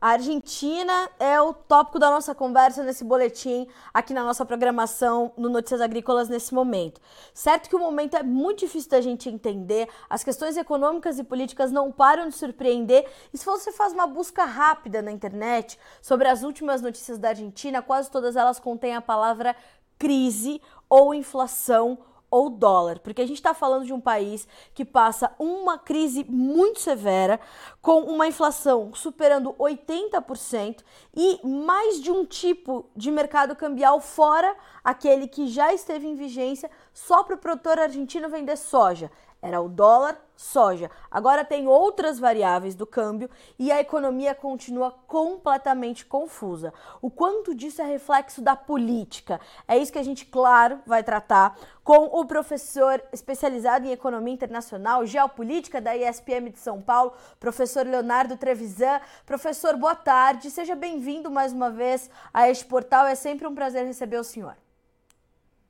A Argentina é o tópico da nossa conversa nesse boletim, aqui na nossa programação no Notícias Agrícolas nesse momento. Certo que o momento é muito difícil da gente entender, as questões econômicas e políticas não param de surpreender, e se você faz uma busca rápida na internet sobre as últimas notícias da Argentina, quase todas elas contêm a palavra crise ou inflação ou dólar, porque a gente está falando de um país que passa uma crise muito severa, com uma inflação superando 80% e mais de um tipo de mercado cambial fora aquele que já esteve em vigência só para o produtor argentino vender soja. Era o dólar, soja. Agora tem outras variáveis do câmbio e a economia continua completamente confusa. O quanto disso é reflexo da política? É isso que a gente, claro, vai tratar com o professor especializado em economia internacional, geopolítica da ISPM de São Paulo, professor Leonardo Trevisan. Professor, boa tarde. Seja bem-vindo mais uma vez a este portal. É sempre um prazer receber o senhor.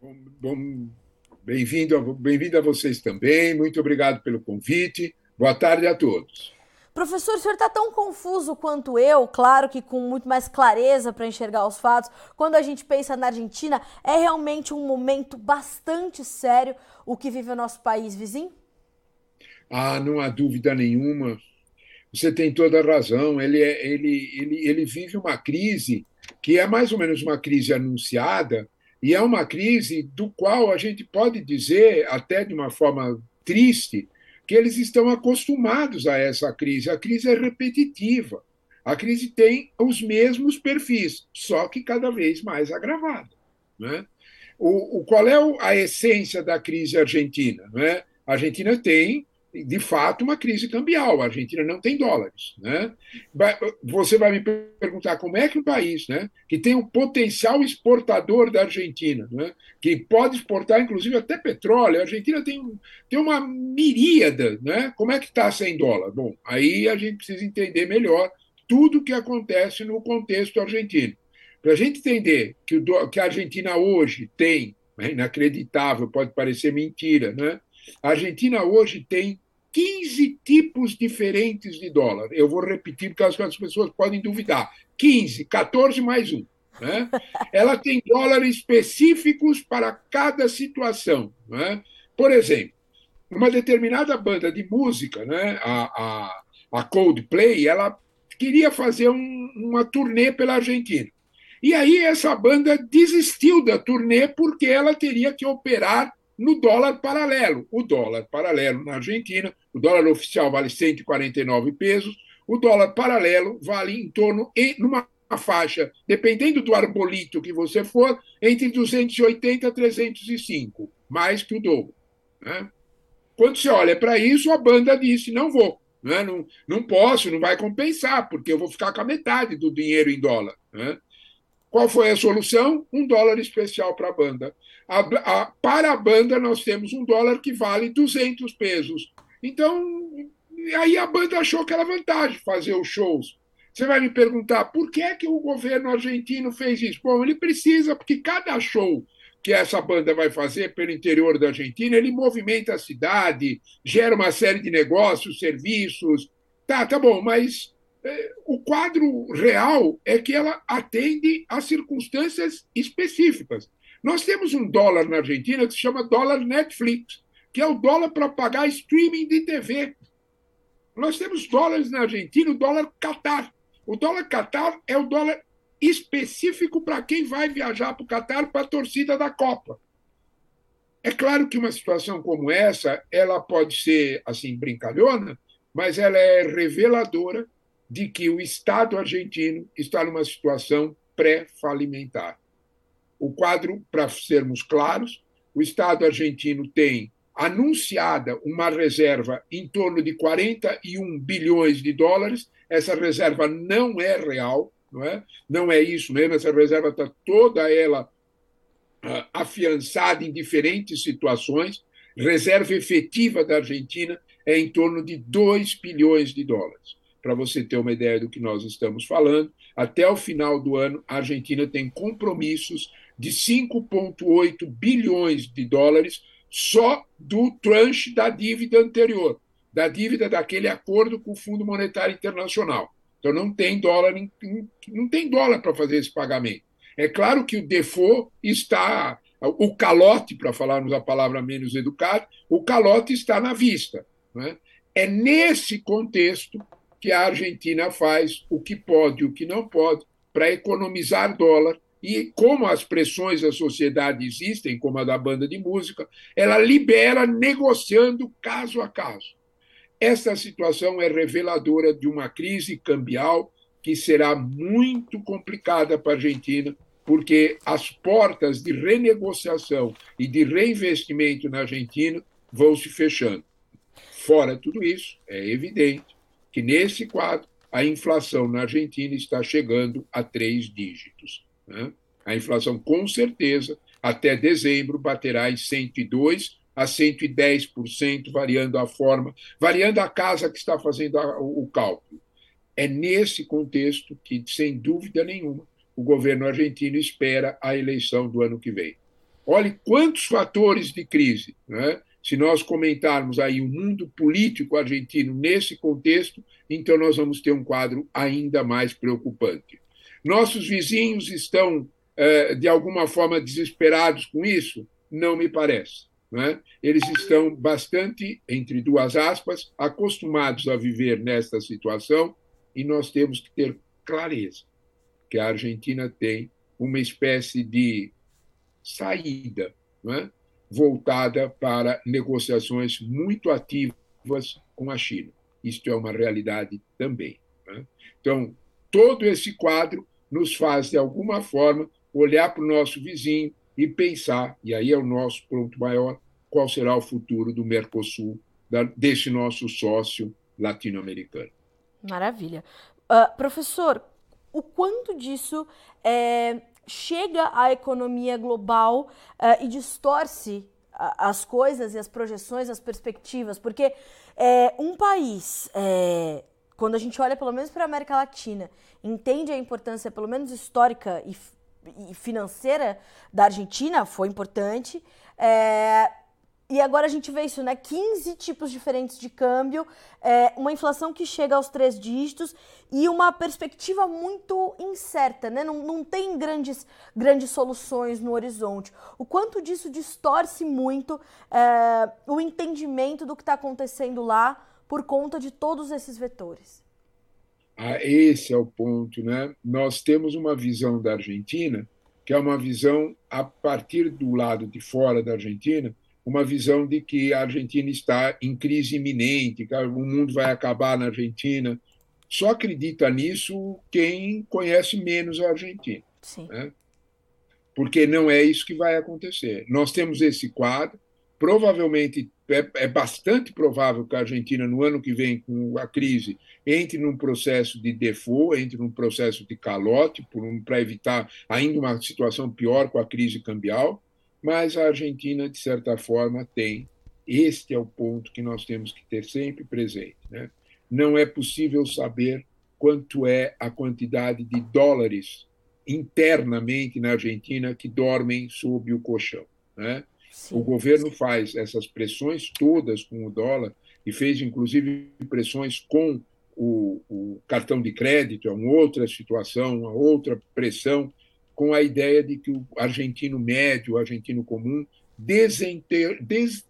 Bom, bom Bem-vindo bem a vocês também. Muito obrigado pelo convite. Boa tarde a todos. Professor, o senhor está tão confuso quanto eu, claro que com muito mais clareza para enxergar os fatos. Quando a gente pensa na Argentina, é realmente um momento bastante sério o que vive o nosso país vizinho? Ah, não há dúvida nenhuma. Você tem toda a razão. Ele, é, ele, ele, ele vive uma crise que é mais ou menos uma crise anunciada, e é uma crise do qual a gente pode dizer, até de uma forma triste, que eles estão acostumados a essa crise. A crise é repetitiva. A crise tem os mesmos perfis, só que cada vez mais agravada. Né? O, o, qual é a essência da crise argentina? Né? A Argentina tem de fato, uma crise cambial. A Argentina não tem dólares. Né? Você vai me perguntar como é que um país né, que tem um potencial exportador da Argentina, né, que pode exportar, inclusive, até petróleo, a Argentina tem, tem uma miríada, né? como é que está sem dólar? Bom, aí a gente precisa entender melhor tudo o que acontece no contexto argentino. Para a gente entender que, o, que a Argentina hoje tem, é inacreditável, pode parecer mentira, né? A Argentina hoje tem 15 tipos diferentes de dólar. Eu vou repetir porque as pessoas podem duvidar. 15, 14 mais um. Né? Ela tem dólares específicos para cada situação. Né? Por exemplo, uma determinada banda de música, né, a, a, a Coldplay, ela queria fazer um, uma turnê pela Argentina. E aí essa banda desistiu da turnê porque ela teria que operar no dólar paralelo. O dólar paralelo na Argentina, o dólar oficial vale 149 pesos, o dólar paralelo vale em torno, em, numa faixa, dependendo do arbolito que você for, entre 280 a 305, mais que o dobro. Né? Quando você olha para isso, a banda disse: não vou, né? não, não posso, não vai compensar, porque eu vou ficar com a metade do dinheiro em dólar. Né? Qual foi a solução? Um dólar especial para a banda. Para a banda, nós temos um dólar que vale 200 pesos. Então, aí a banda achou que era vantagem fazer os shows. Você vai me perguntar por que, é que o governo argentino fez isso? Bom, ele precisa, porque cada show que essa banda vai fazer pelo interior da Argentina, ele movimenta a cidade, gera uma série de negócios, serviços. Tá, tá bom, mas o quadro real é que ela atende a circunstâncias específicas. Nós temos um dólar na Argentina que se chama dólar Netflix, que é o dólar para pagar streaming de TV. Nós temos dólares na Argentina, o dólar Qatar. O dólar Qatar é o dólar específico para quem vai viajar para o Qatar para a torcida da Copa. É claro que uma situação como essa, ela pode ser assim brincalhona, mas ela é reveladora de que o Estado argentino está numa situação pré-falimentar. O quadro, para sermos claros, o Estado argentino tem anunciada uma reserva em torno de 41 bilhões de dólares. Essa reserva não é real, não é? Não é isso mesmo. Essa reserva está toda ela uh, afiançada em diferentes situações. Reserva efetiva da Argentina é em torno de 2 bilhões de dólares para você ter uma ideia do que nós estamos falando, até o final do ano, a Argentina tem compromissos de 5,8 bilhões de dólares só do tranche da dívida anterior, da dívida daquele acordo com o Fundo Monetário Internacional. Então não tem dólar, não tem dólar para fazer esse pagamento. É claro que o default está, o calote, para falarmos a palavra menos educada, o calote está na vista. É? é nesse contexto que a Argentina faz o que pode e o que não pode para economizar dólar. E como as pressões da sociedade existem, como a da banda de música, ela libera negociando caso a caso. Esta situação é reveladora de uma crise cambial que será muito complicada para a Argentina, porque as portas de renegociação e de reinvestimento na Argentina vão se fechando. Fora tudo isso, é evidente que nesse quadro a inflação na Argentina está chegando a três dígitos. Né? A inflação, com certeza, até dezembro baterá em 102 a 110%, variando a forma, variando a casa que está fazendo o cálculo. É nesse contexto que, sem dúvida nenhuma, o governo argentino espera a eleição do ano que vem. Olhe quantos fatores de crise. Né? Se nós comentarmos aí o mundo político argentino nesse contexto, então nós vamos ter um quadro ainda mais preocupante. Nossos vizinhos estão, eh, de alguma forma, desesperados com isso? Não me parece. É? Eles estão bastante, entre duas aspas, acostumados a viver nesta situação e nós temos que ter clareza que a Argentina tem uma espécie de saída é? Voltada para negociações muito ativas com a China. Isto é uma realidade também. É? Então, todo esse quadro nos faz, de alguma forma, olhar para o nosso vizinho e pensar, e aí é o nosso ponto maior, qual será o futuro do Mercosul, desse nosso sócio latino-americano. Maravilha. Uh, professor, o quanto disso é, chega à economia global uh, e distorce as coisas e as projeções, as perspectivas? Porque é, um país, é, quando a gente olha pelo menos para a América Latina, entende a importância, pelo menos histórica e e financeira da Argentina foi importante. É, e agora a gente vê isso, né? 15 tipos diferentes de câmbio, é, uma inflação que chega aos três dígitos e uma perspectiva muito incerta, né? Não, não tem grandes, grandes soluções no horizonte. O quanto disso distorce muito é, o entendimento do que está acontecendo lá por conta de todos esses vetores. Ah, esse é o ponto, né? Nós temos uma visão da Argentina que é uma visão a partir do lado de fora da Argentina, uma visão de que a Argentina está em crise iminente, que o mundo vai acabar na Argentina. Só acredita nisso quem conhece menos a Argentina. Né? Porque não é isso que vai acontecer. Nós temos esse quadro, provavelmente é, é, bastante provável que a Argentina, no ano que vem, com a crise, entre num processo de default, entre num processo de calote, para evitar ainda uma situação pior com a crise cambial. Mas a Argentina, de certa forma, tem. Este é o ponto que nós temos que ter sempre presente. Né? Não é possível saber quanto é a quantidade de dólares internamente na Argentina que dormem sob o colchão. Né? Sim. O governo faz essas pressões todas com o dólar e fez, inclusive, pressões com o, o cartão de crédito, é uma outra situação, uma outra pressão, com a ideia de que o argentino médio, o argentino comum, desenter, des,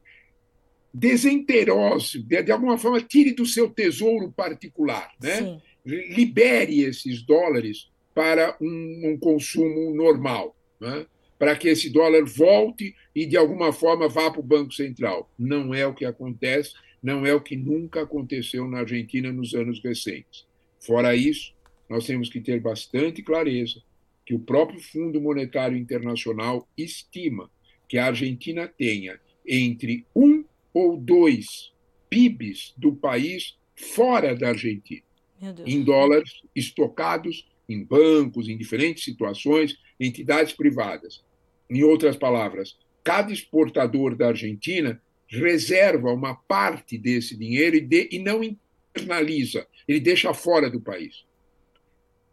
desenterose, de, de, alguma forma, tire do seu tesouro particular, né? libere esses dólares para um, um consumo normal. Né? para que esse dólar volte e, de alguma forma, vá para o Banco Central. Não é o que acontece, não é o que nunca aconteceu na Argentina nos anos recentes. Fora isso, nós temos que ter bastante clareza que o próprio Fundo Monetário Internacional estima que a Argentina tenha entre um ou dois PIBs do país fora da Argentina, em dólares estocados em bancos, em diferentes situações, entidades privadas. Em outras palavras, cada exportador da Argentina reserva uma parte desse dinheiro e, de, e não internaliza, ele deixa fora do país.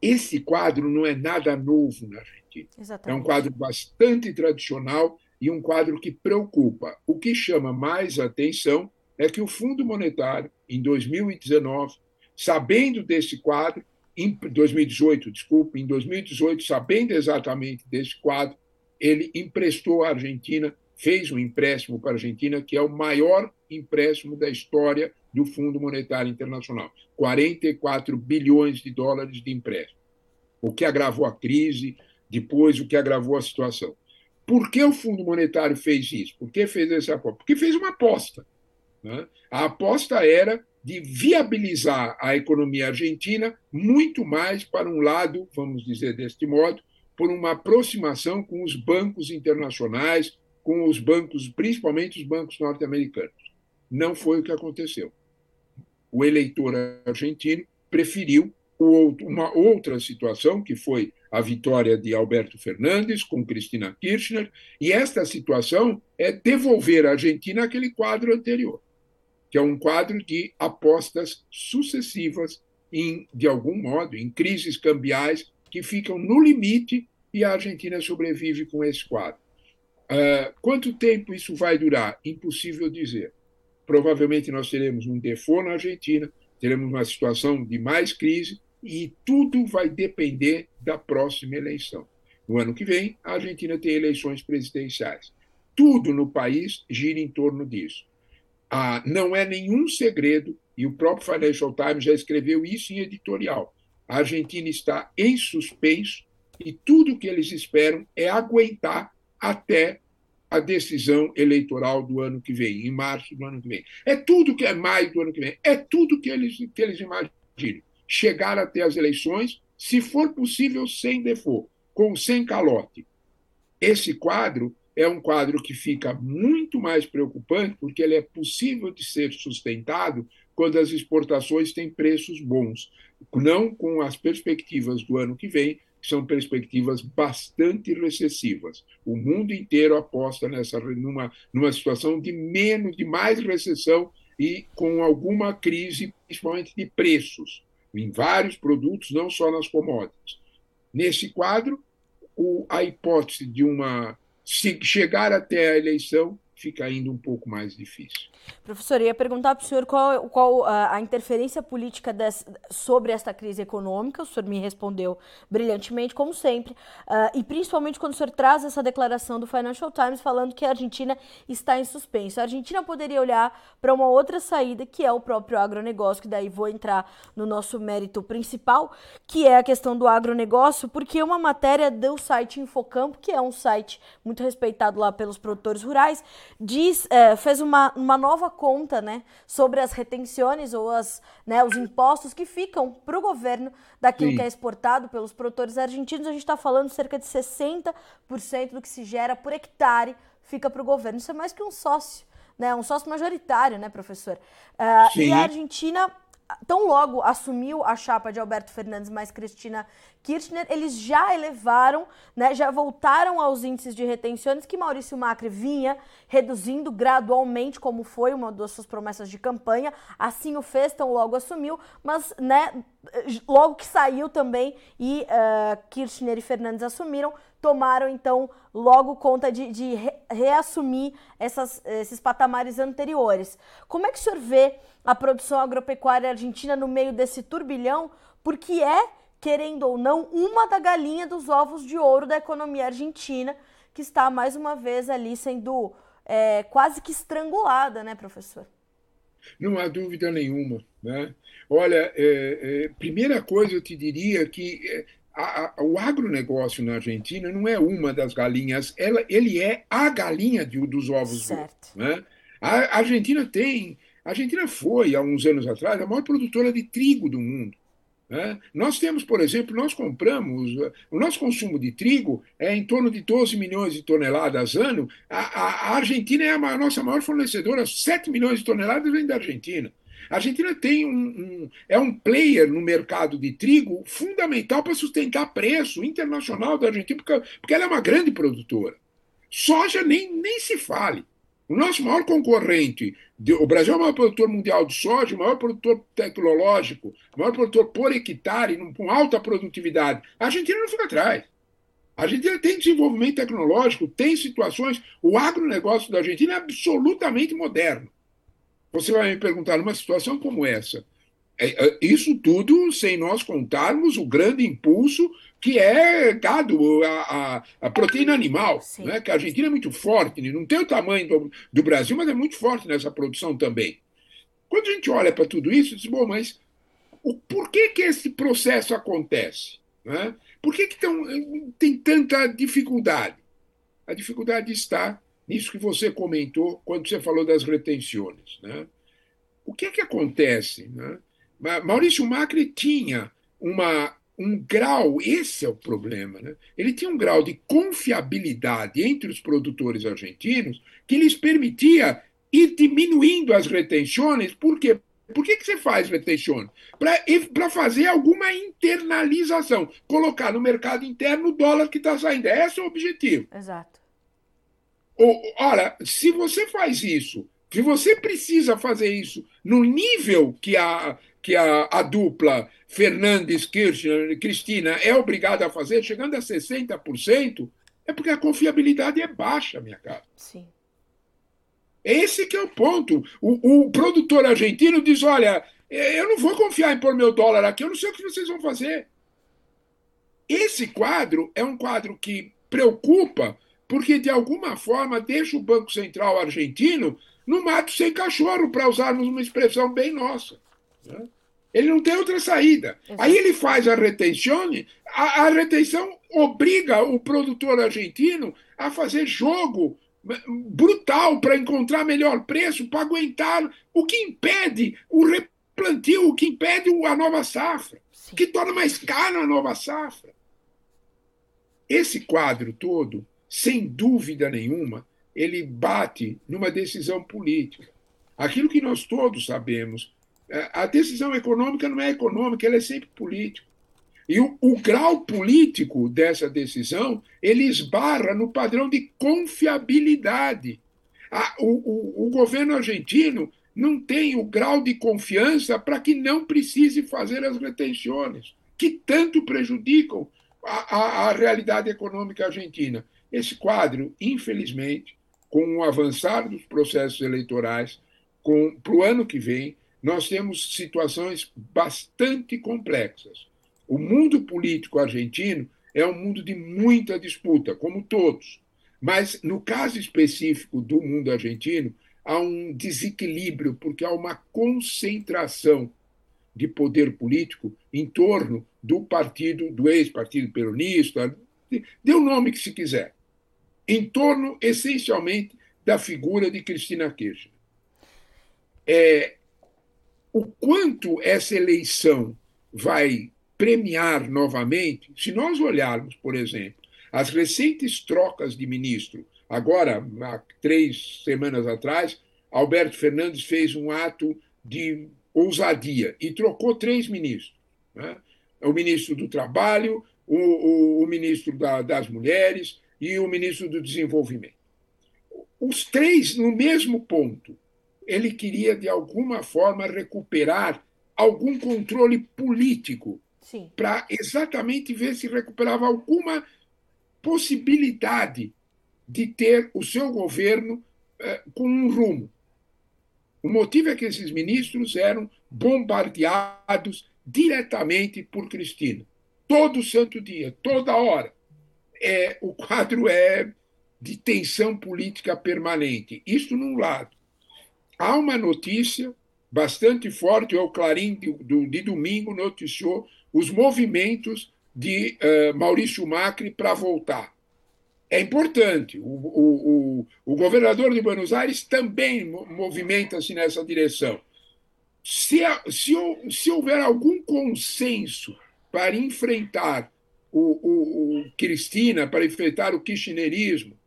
Esse quadro não é nada novo na Argentina. Exatamente. É um quadro bastante tradicional e um quadro que preocupa. O que chama mais atenção é que o Fundo Monetário, em 2019, sabendo desse quadro, em 2018, desculpe, em 2018, sabendo exatamente desse quadro, ele emprestou à Argentina, fez um empréstimo para a Argentina, que é o maior empréstimo da história do Fundo Monetário Internacional 44 bilhões de dólares de empréstimo. O que agravou a crise, depois o que agravou a situação. Por que o Fundo Monetário fez isso? Por que fez essa aposta? Porque fez uma aposta. Né? A aposta era de viabilizar a economia argentina muito mais para um lado, vamos dizer deste modo, por uma aproximação com os bancos internacionais, com os bancos, principalmente os bancos norte-americanos. Não foi o que aconteceu. O eleitor argentino preferiu uma outra situação, que foi a vitória de Alberto Fernandes com Cristina Kirchner, e esta situação é devolver à Argentina aquele quadro anterior que é um quadro de apostas sucessivas, em, de algum modo, em crises cambiais que ficam no limite e a Argentina sobrevive com esse quadro. Uh, quanto tempo isso vai durar? Impossível dizer. Provavelmente nós teremos um default na Argentina, teremos uma situação de mais crise e tudo vai depender da próxima eleição. No ano que vem, a Argentina tem eleições presidenciais. Tudo no país gira em torno disso. Ah, não é nenhum segredo, e o próprio Financial Times já escreveu isso em editorial. A Argentina está em suspenso e tudo o que eles esperam é aguentar até a decisão eleitoral do ano que vem, em março do ano que vem. É tudo que é maio do ano que vem, é tudo que eles, que eles imaginam. Chegar até as eleições, se for possível, sem default, com sem calote. Esse quadro é um quadro que fica muito mais preocupante, porque ele é possível de ser sustentado quando as exportações têm preços bons, não com as perspectivas do ano que vem, são perspectivas bastante recessivas. O mundo inteiro aposta nessa numa, numa situação de menos, de mais recessão e com alguma crise, principalmente de preços, em vários produtos, não só nas commodities. Nesse quadro, o, a hipótese de uma se chegar até a eleição, fica ainda um pouco mais difícil. Professor, eu ia perguntar para o senhor qual, qual a, a interferência política sobre esta crise econômica. O senhor me respondeu brilhantemente, como sempre, uh, e principalmente quando o senhor traz essa declaração do Financial Times falando que a Argentina está em suspenso. A Argentina poderia olhar para uma outra saída, que é o próprio agronegócio, que daí vou entrar no nosso mérito principal, que é a questão do agronegócio, porque uma matéria do site Infocampo, que é um site muito respeitado lá pelos produtores rurais, diz, é, fez uma, uma nova conta né, sobre as retenções ou as, né, os impostos que ficam para o governo daquilo Sim. que é exportado pelos produtores argentinos. A gente está falando cerca de 60% do que se gera por hectare fica para o governo. Isso é mais que um sócio. Né, um sócio majoritário, né, professor? Uh, e a Argentina tão logo assumiu a chapa de Alberto Fernandes mais Cristina Kirchner, eles já elevaram, né, já voltaram aos índices de retenções que Maurício Macri vinha reduzindo gradualmente, como foi uma das suas promessas de campanha. Assim o fez, tão logo assumiu, mas né, logo que saiu também e uh, Kirchner e Fernandes assumiram, tomaram então logo conta de, de re reassumir essas, esses patamares anteriores. Como é que o senhor vê a produção agropecuária argentina no meio desse turbilhão? Porque é, querendo ou não, uma da galinha dos ovos de ouro da economia argentina, que está mais uma vez ali sendo é, quase que estrangulada, né, professor? Não há dúvida nenhuma. Né? Olha, é, é, primeira coisa eu te diria que é, a, a, o agronegócio na Argentina não é uma das galinhas, ela, ele é a galinha de, dos ovos. Certo. Né? A, Argentina tem. A Argentina foi, há uns anos atrás, a maior produtora de trigo do mundo. Né? Nós temos, por exemplo, nós compramos, o nosso consumo de trigo é em torno de 12 milhões de toneladas ano. A, a, a Argentina é a, a nossa maior fornecedora, 7 milhões de toneladas vem da Argentina. A Argentina tem um, um, é um player no mercado de trigo fundamental para sustentar preço internacional da Argentina, porque, porque ela é uma grande produtora. Soja nem, nem se fale. O nosso maior concorrente, o Brasil é o maior produtor mundial de soja, o maior produtor tecnológico, o maior produtor por hectare, com alta produtividade. A Argentina não fica atrás. A Argentina tem desenvolvimento tecnológico, tem situações. O agronegócio da Argentina é absolutamente moderno. Você vai me perguntar, numa situação como essa, É, é, isso tudo sem nós contarmos o grande impulso que é a, a proteína animal, né? que a Argentina é muito forte, né? não tem o tamanho do, do, Brasil, mas é muito forte nessa produção também. Quando a gente olha para tudo isso, diz, bom, mas o, por que, que esse processo acontece? Né? Por que, que tão, tem tanta dificuldade? A dificuldade está nisso que você comentou quando você falou das retenções. Né? O que é que acontece? Né? Maurício Macri tinha uma, um grau, esse é o problema, né? ele tinha um grau de confiabilidade entre os produtores argentinos que lhes permitia ir diminuindo as retenções, por quê? Por que, que você faz retenção? Para fazer alguma internalização, colocar no mercado interno o dólar que está saindo. Esse é o objetivo. Exato. Ora, se você faz isso, se você precisa fazer isso no nível que a, que a, a dupla Fernandes Kirchner, Cristina é obrigada a fazer, chegando a 60%, é porque a confiabilidade é baixa, minha cara. Sim. Esse que é o ponto. O, o produtor argentino diz: olha, é, eu não vou confiar em pôr meu dólar aqui, eu não sei o que vocês vão fazer. Esse quadro é um quadro que preocupa, porque de alguma forma deixa o Banco Central argentino no mato sem cachorro, para usarmos uma expressão bem nossa. Né? Ele não tem outra saída. Exato. Aí ele faz a retenção, a, a retenção obriga o produtor argentino a fazer jogo brutal para encontrar melhor preço, para aguentar o que impede o replantio, o que impede a nova safra, Sim. que torna mais cara a nova safra. Esse quadro todo, sem dúvida nenhuma, ele bate numa decisão política. Aquilo que nós todos sabemos, a decisão econômica não é econômica, ela é sempre política. E o, o, grau político dessa decisão ele esbarra no padrão de confiabilidade. A, o, o, o, governo argentino não tem o grau de confiança para que não precise fazer as retenções, que tanto prejudicam a, a, a realidade econômica argentina. Esse quadro, infelizmente, com o avançar dos processos eleitorais, para o ano que vem, nós temos situações bastante complexas. O mundo político argentino é um mundo de muita disputa, como todos. Mas, no caso específico do mundo argentino, há um desequilíbrio, porque há uma concentração de poder político em torno do partido, do ex-partido peronista, dê o nome que se quiser, em torno, essencialmente, da figura de Cristina Kirchner. É, o quanto essa eleição vai premiar novamente, se nós olharmos, por exemplo, as recentes trocas de ministro, agora, há três semanas atrás, Alberto Fernandes fez um ato de ousadia e trocou três ministros. Né? O ministro do Trabalho, o, o, o ministro da, das Mulheres e o ministro do Desenvolvimento. Os três no mesmo ponto ele queria, de alguma forma, recuperar algum controle político para exatamente ver se recuperava alguma possibilidade de ter o seu governo eh, com um rumo. O motivo é que esses ministros eram bombardeados diretamente por Cristina. Todo santo dia, toda hora. É, o quadro é de tensão política permanente. Isso num lado. Há uma notícia bastante forte, é o Clarim de, de domingo noticiou os movimentos de uh, Maurício Macri para voltar. É importante. O, o, o, o, governador de Buenos Aires também movimenta-se nessa direção. Se, se, se, houver algum consenso para enfrentar o, Cristina, para enfrentar o kirchnerismo,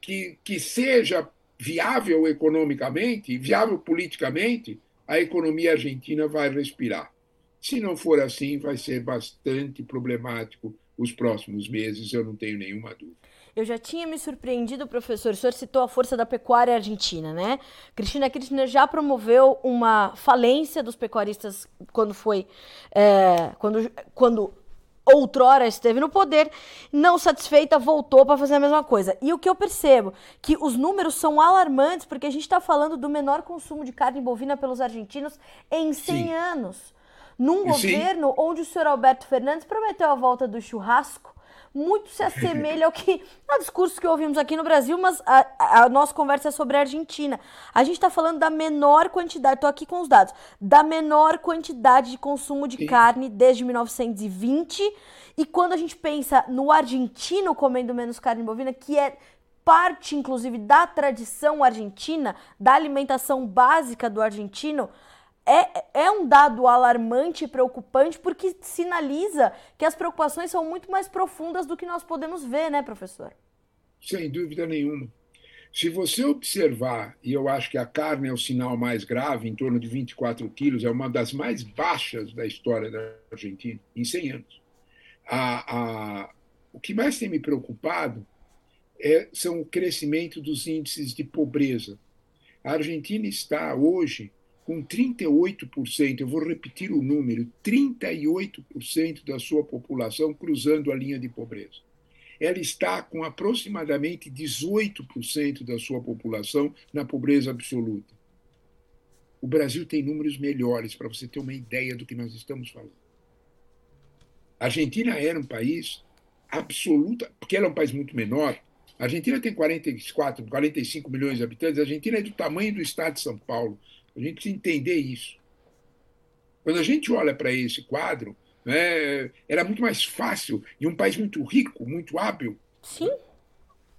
que, que seja viável economicamente, viável politicamente, a economia argentina vai respirar. Se não for assim, vai ser bastante problemático os próximos meses, eu não tenho nenhuma dúvida. Eu já tinha me surpreendido, professor. O senhor citou a força da pecuária argentina, né? Cristina Kirchner já promoveu uma falência dos pecuaristas quando foi. É, quando, quando outrora esteve no poder, não satisfeita, voltou para fazer a mesma coisa. E o que eu percebo, que os números são alarmantes, porque a gente está falando do menor consumo de carne bovina pelos argentinos em 100 Sim. anos. num governo onde o senhor Alberto Fernandes prometeu a volta do churrasco muito se assemelha ao que ao discurso que ouvimos aqui no Brasil, mas a, a nossa conversa é sobre a Argentina. A gente está falando da menor quantidade, estou aqui com os dados, da menor quantidade de consumo de Sim. carne desde 1920. E quando a gente pensa no argentino comendo menos carne bovina, que é parte, inclusive, da tradição argentina, da alimentação básica do argentino, é, é um dado alarmante e preocupante porque sinaliza que as preocupações são muito mais profundas do que nós podemos ver, né, professor? Sem dúvida nenhuma. Se você observar, e eu acho que a carne é o sinal mais grave, em torno de 24 quilos, é uma das mais baixas da história da Argentina, em 100 anos. A, a, o que mais tem me preocupado é, são o crescimento dos índices de pobreza. A Argentina está hoje com 38%, eu vou repetir o número, 38% da sua população cruzando a linha de pobreza. Ela está com aproximadamente 18% da sua população na pobreza absoluta. O Brasil tem números melhores, para você ter uma ideia do que nós estamos falando. A Argentina era um país absoluta, porque ela é um país muito menor. A Argentina tem 44, 45 milhões de habitantes. A Argentina é do tamanho do estado de São Paulo. A gente precisa entender isso. Quando a gente olha para esse quadro, né, era muito mais fácil, e um país muito rico, muito hábil. Sim.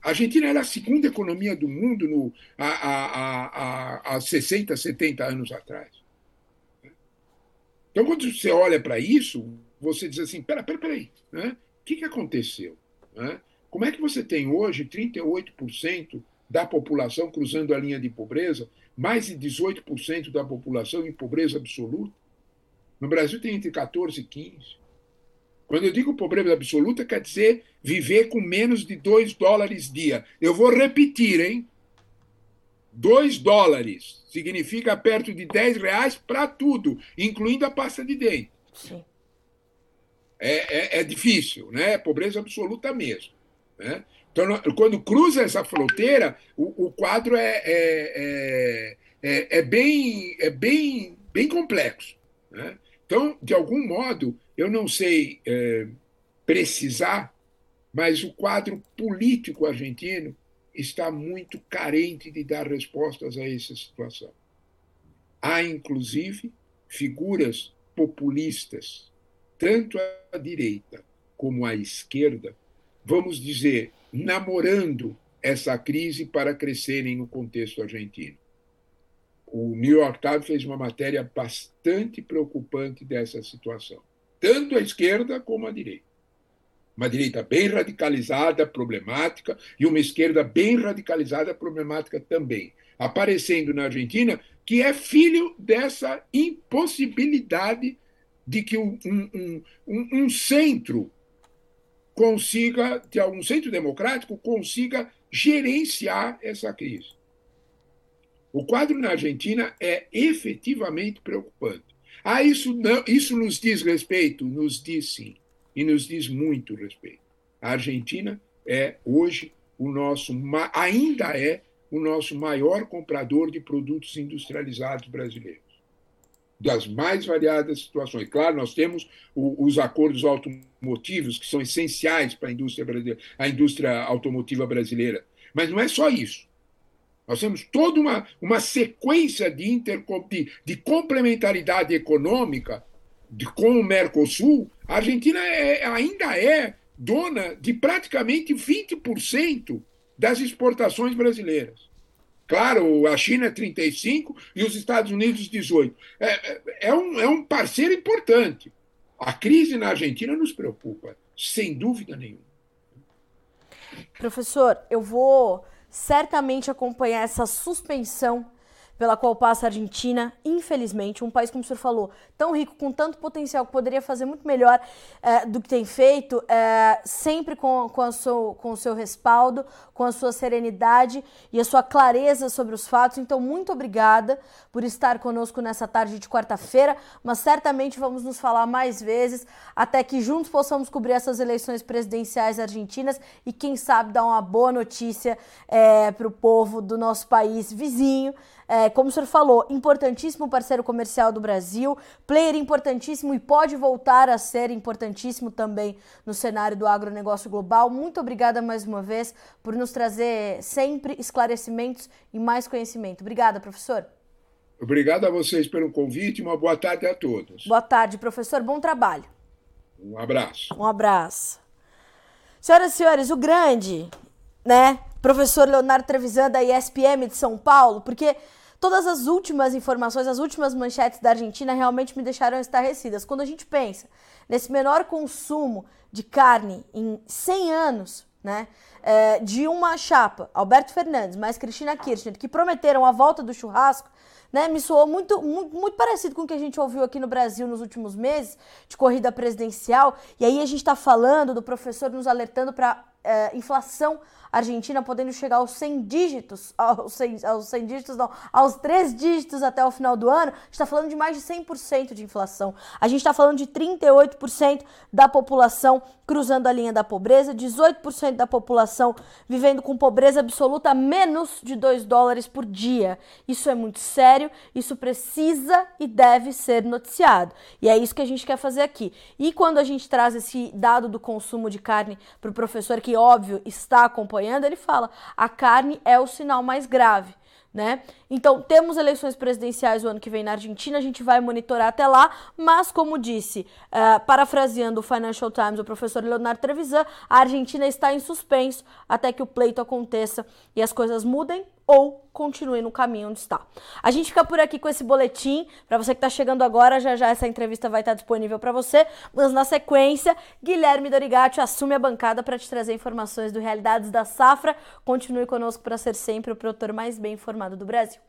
A Argentina era a segunda economia do mundo no, há, há, há, há 60, 70 anos atrás. Então, quando você olha para isso, você diz assim: pera, pera, peraí, né? o que, que aconteceu? Né? Como é que você tem hoje 38% da população cruzando a linha de pobreza mais de 18% da população em pobreza absoluta. No Brasil tem entre 14 e 15. Quando eu digo pobreza absoluta, quer dizer viver com menos de 2 dólares dia. Eu vou repetir, hein? 2 dólares significa perto de 10 reais para tudo, incluindo a pasta de dente. Sim. É, é, é, difícil, né? Pobreza absoluta mesmo. Né? Então, quando cruza essa fronteira, o, o quadro é, é, é, é, é bem, é bem, bem complexo. Né? Então, de algum modo, eu não sei é, precisar, mas o quadro político argentino está muito carente de dar respostas a essa situação. Há, inclusive, figuras populistas, tanto à direita como à esquerda, vamos dizer, namorando essa crise para crescerem no contexto argentino. O New York Times fez uma matéria bastante preocupante dessa situação, tanto a esquerda como a direita. Uma direita bem radicalizada, problemática, e uma esquerda bem radicalizada, problemática também, aparecendo na Argentina, que é filho dessa impossibilidade de que um, um, um, um centro consiga, de algum centro democrático, consiga gerenciar essa crise. O quadro na Argentina é efetivamente preocupante. Ah, isso, não, isso nos diz respeito? Nos diz sim, e nos diz muito respeito. A Argentina é hoje o nosso, ainda é o nosso maior comprador de produtos industrializados brasileiros das mais variadas situações. Claro, nós temos o, os acordos automotivos que são essenciais para a indústria brasileira, a indústria automotiva brasileira, mas não é só isso. Nós temos toda uma, uma sequência de, de, de complementaridade econômica de, com o Mercosul. A Argentina é, ainda é dona de praticamente 20% das exportações brasileiras. Claro, a China é 35 e os Estados Unidos 18. É, é, é, um, é um parceiro importante. A crise na Argentina nos preocupa, sem dúvida nenhuma. Professor, eu vou certamente acompanhar essa suspensão pela qual passa a Argentina, infelizmente, um país, como o senhor falou, tão rico, com tanto potencial, que poderia fazer muito melhor é, do que tem feito, é, sempre com, com, a seu, com o seu respaldo, com a sua serenidade e a sua clareza sobre os fatos. Então, muito obrigada por estar conosco nessa tarde de quarta-feira, mas certamente vamos nos falar mais vezes, até que juntos possamos cobrir essas eleições presidenciais argentinas e, quem sabe, dar uma boa notícia é, para o povo do nosso país vizinho, é, como o senhor falou, importantíssimo parceiro comercial do Brasil, player importantíssimo e pode voltar a ser importantíssimo também no cenário do agronegócio global. Muito obrigada mais uma vez por nos trazer sempre esclarecimentos e mais conhecimento. Obrigada, professor. Obrigado a vocês pelo convite. Uma boa tarde a todos. Boa tarde, professor. Bom trabalho. Um abraço. Um abraço. Senhoras e senhores, o grande, né, professor Leonardo Trevisan da ESPM de São Paulo, porque todas as últimas informações, as últimas manchetes da Argentina realmente me deixaram estarrecidas. Quando a gente pensa nesse menor consumo de carne em 100 anos, né, é, de uma chapa, Alberto Fernandes mais Cristina Kirchner, que prometeram a volta do churrasco, né, me soou muito, muito, muito, parecido com o que a gente ouviu aqui no Brasil nos últimos meses, de corrida presidencial. E aí a gente está falando do professor nos alertando para é, inflação argentina podendo chegar aos 100 dígitos, aos 100, aos 100 dígitos não, aos 3 dígitos até o final do ano, a gente está falando de mais de 100% de inflação. A gente está falando de 38% da população cruzando a linha da pobreza, 18% da população vivendo com pobreza absoluta menos de 2 dólares por dia. Isso é muito sério, isso precisa e deve ser noticiado. E é isso que a gente quer fazer aqui. E quando a gente traz esse dado do consumo de carne para o professor, que óbvio está acompanhando, ele fala: a carne é o sinal mais grave né? Então, temos eleições presidenciais o ano que vem na Argentina, a gente vai monitorar até lá, mas, como disse, uh, parafraseando o Financial Times, o professor Leonardo Trevisan, a Argentina está em suspenso até que o pleito aconteça e as coisas mudem ou continue no caminho onde está. A gente fica por aqui com esse boletim. Para você que está chegando agora, já já essa entrevista vai estar disponível para você. Mas na sequência, Guilherme Dorigatti assume a bancada para te trazer informações do Realidades da Safra. Continue conosco para ser sempre o produtor mais bem informado do Brasil.